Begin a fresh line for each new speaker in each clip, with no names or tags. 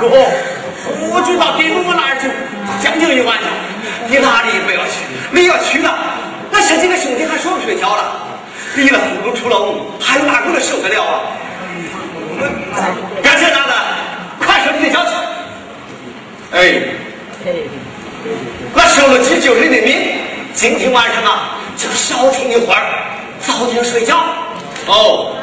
哟，
我就到给我那儿去，将近一晚呢。
你哪里也不要去，你要去了，那十几个兄弟还睡不睡觉了？你了葫芦出了瓮，还有哪个能受得了啊？别扯大的，快说你的消息。哎，我收了急救人的命，今天晚上啊，就消停一会儿，早点睡觉。哦。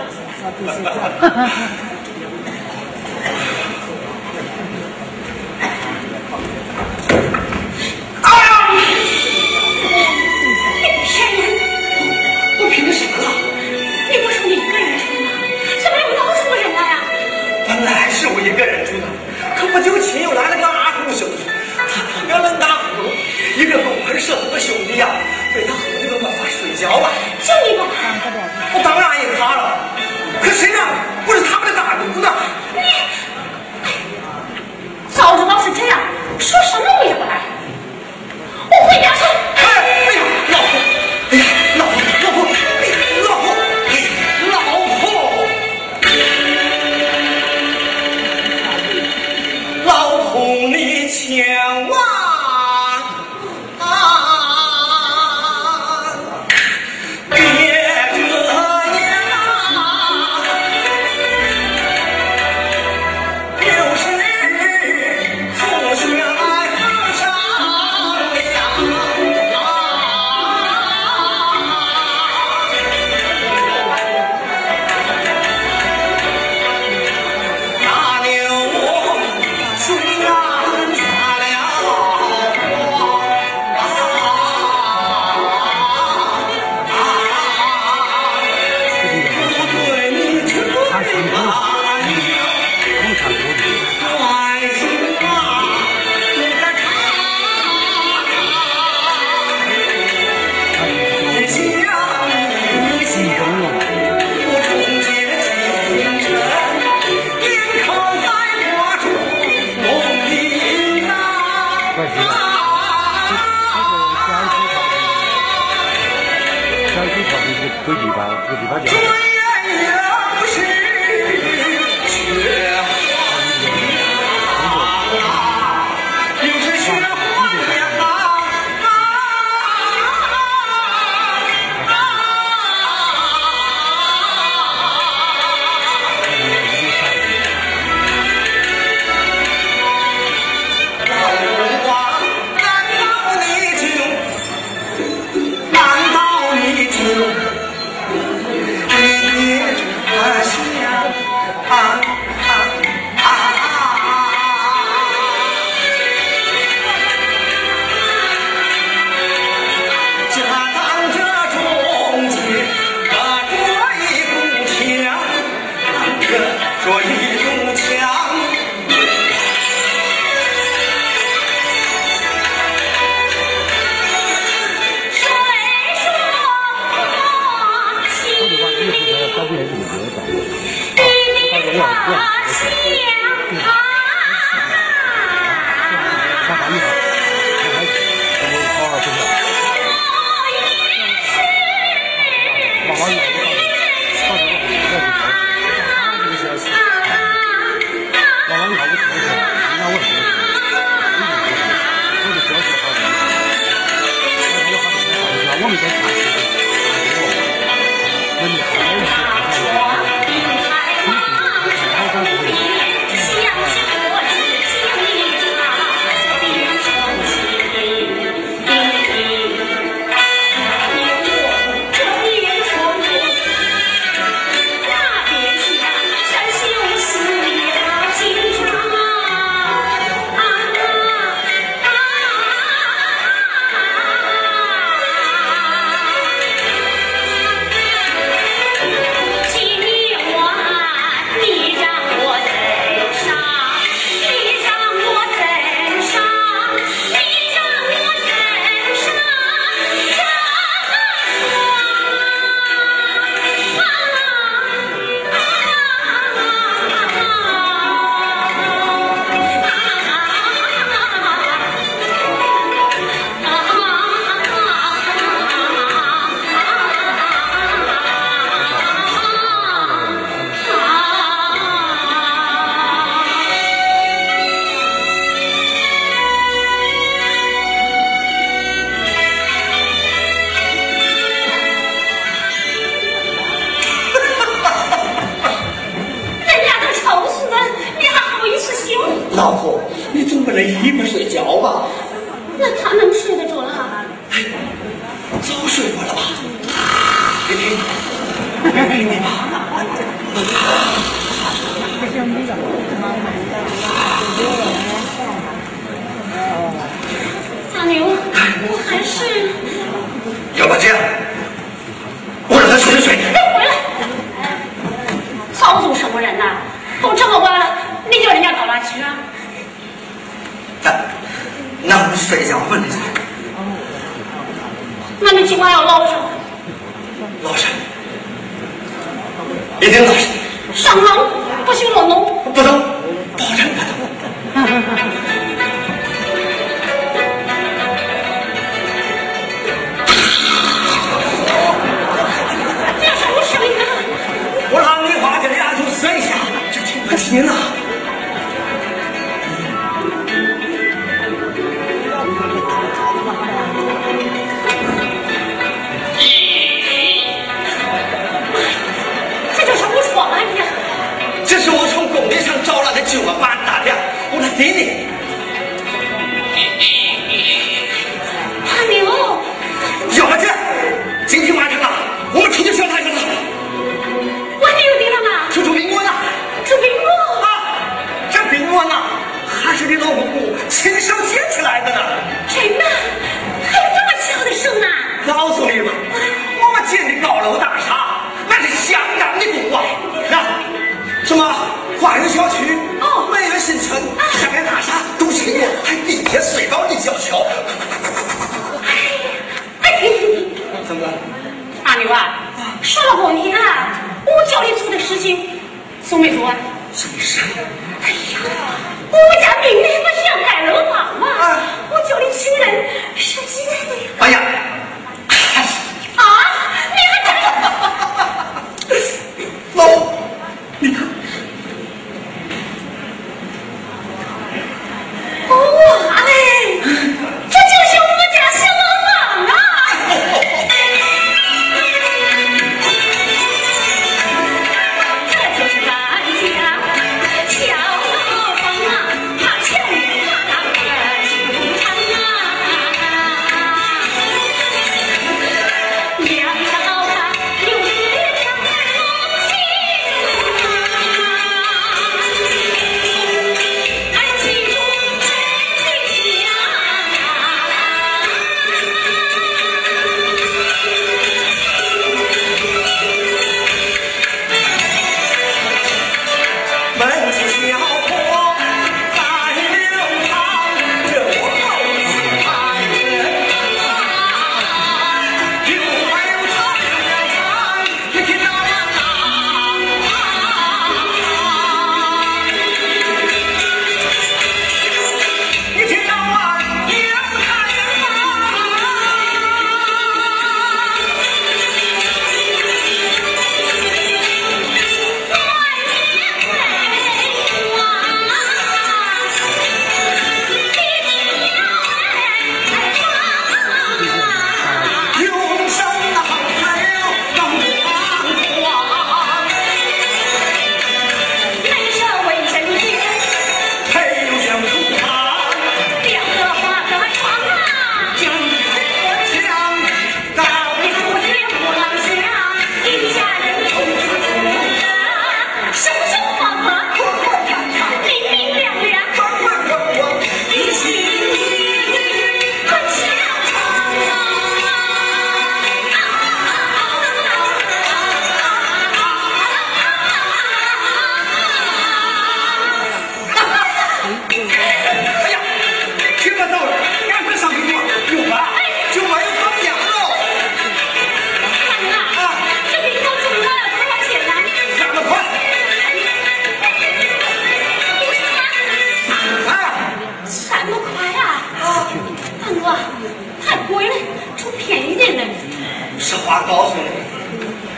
话告诉
你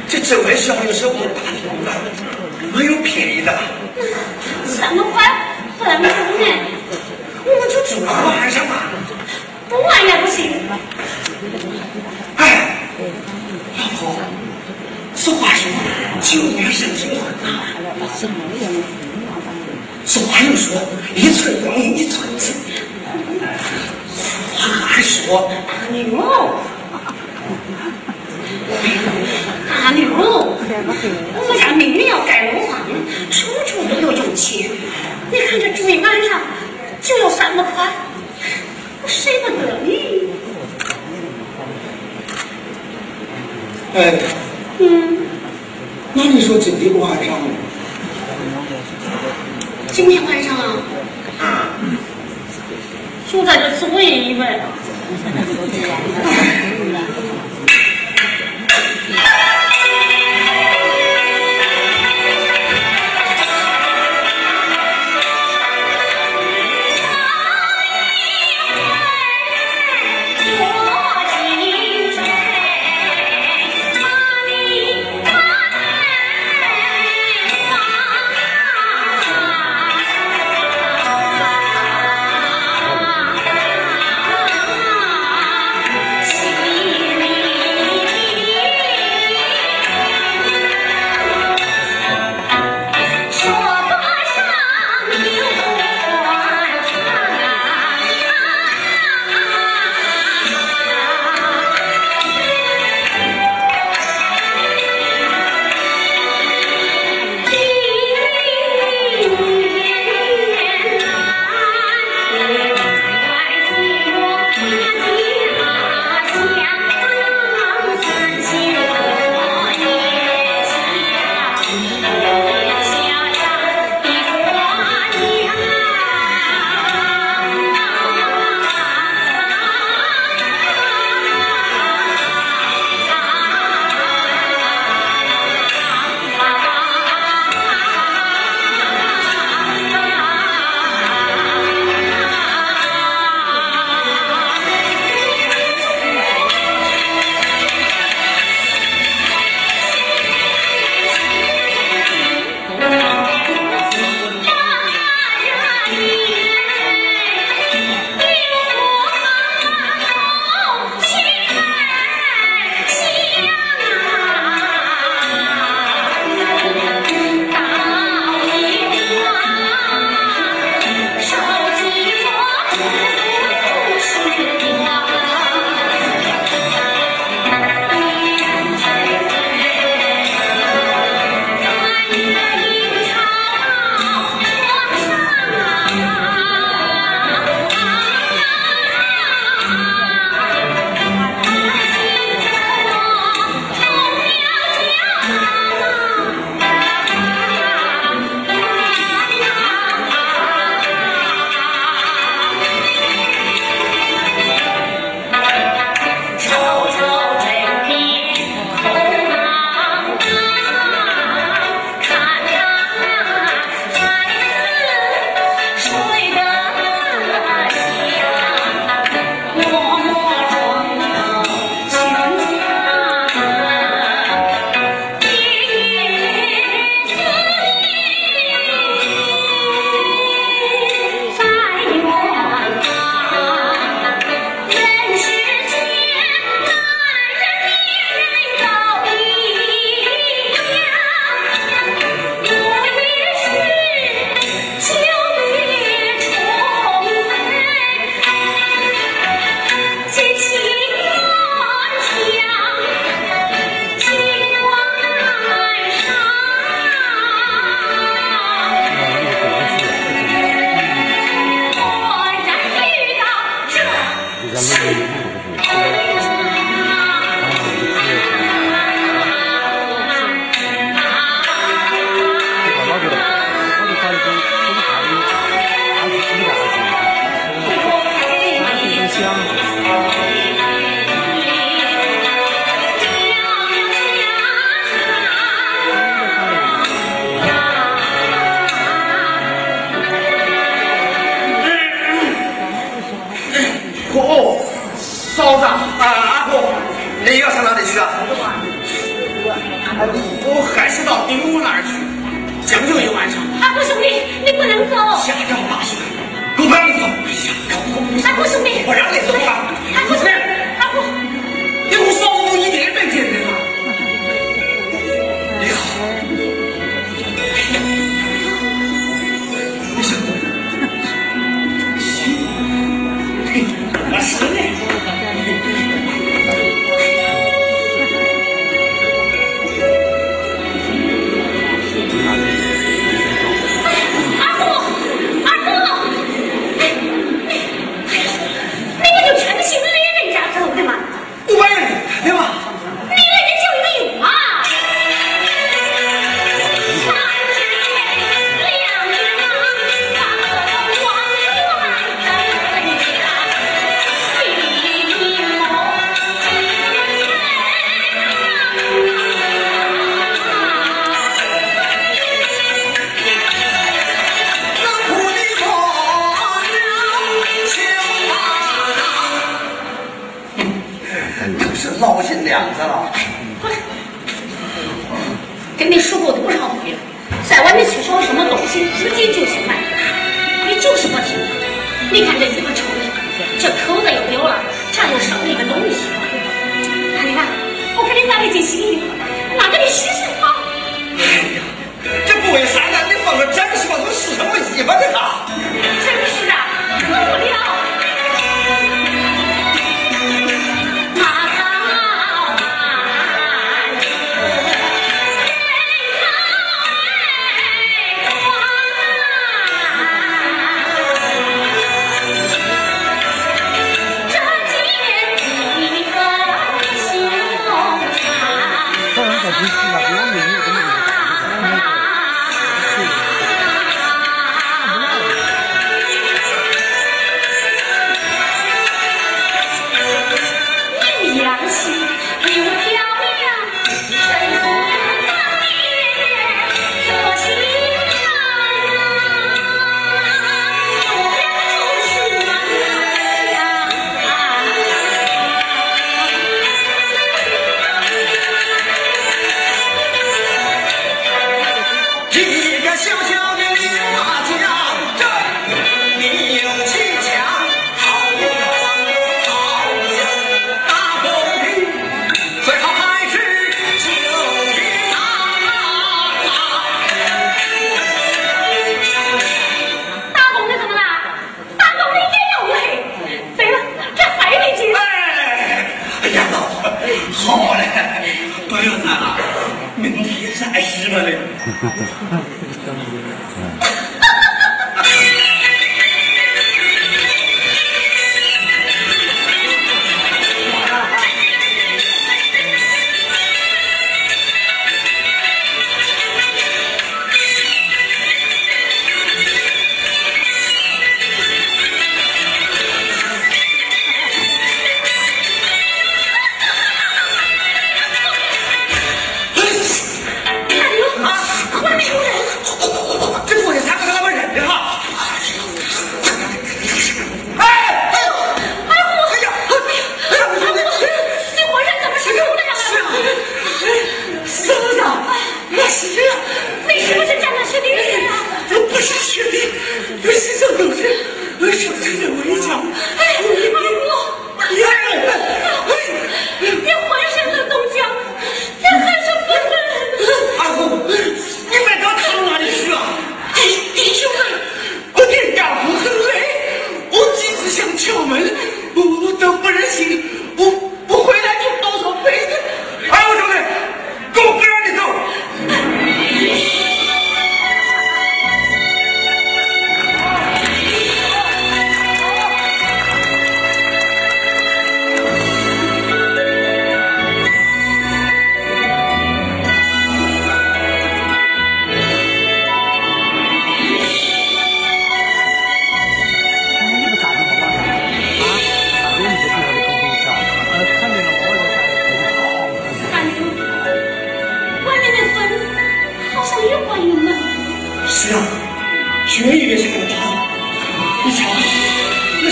这
周围小有时
候都
是大
的没有
便宜的
吧？么
还
不能
我们就住玩上吧。
不玩也不行。
哎老婆俗话说情怀是情怀啊俗话又说一寸光阴一寸金。俗话还说
大牛大牛，我们家明明要盖楼房，处处都有用钱。你看这住一晚上就要三百块，我舍不得你。
哎，
嗯，
那你说今天晚上，
今天晚上啊，啊就在这坐一晚。
我还是到丁屋那儿去将就一晚上。
阿婆兄弟，你不能走。
下朝大喜，狗不让你走，
阿婆兄弟，
我让你走啊！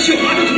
受委屈。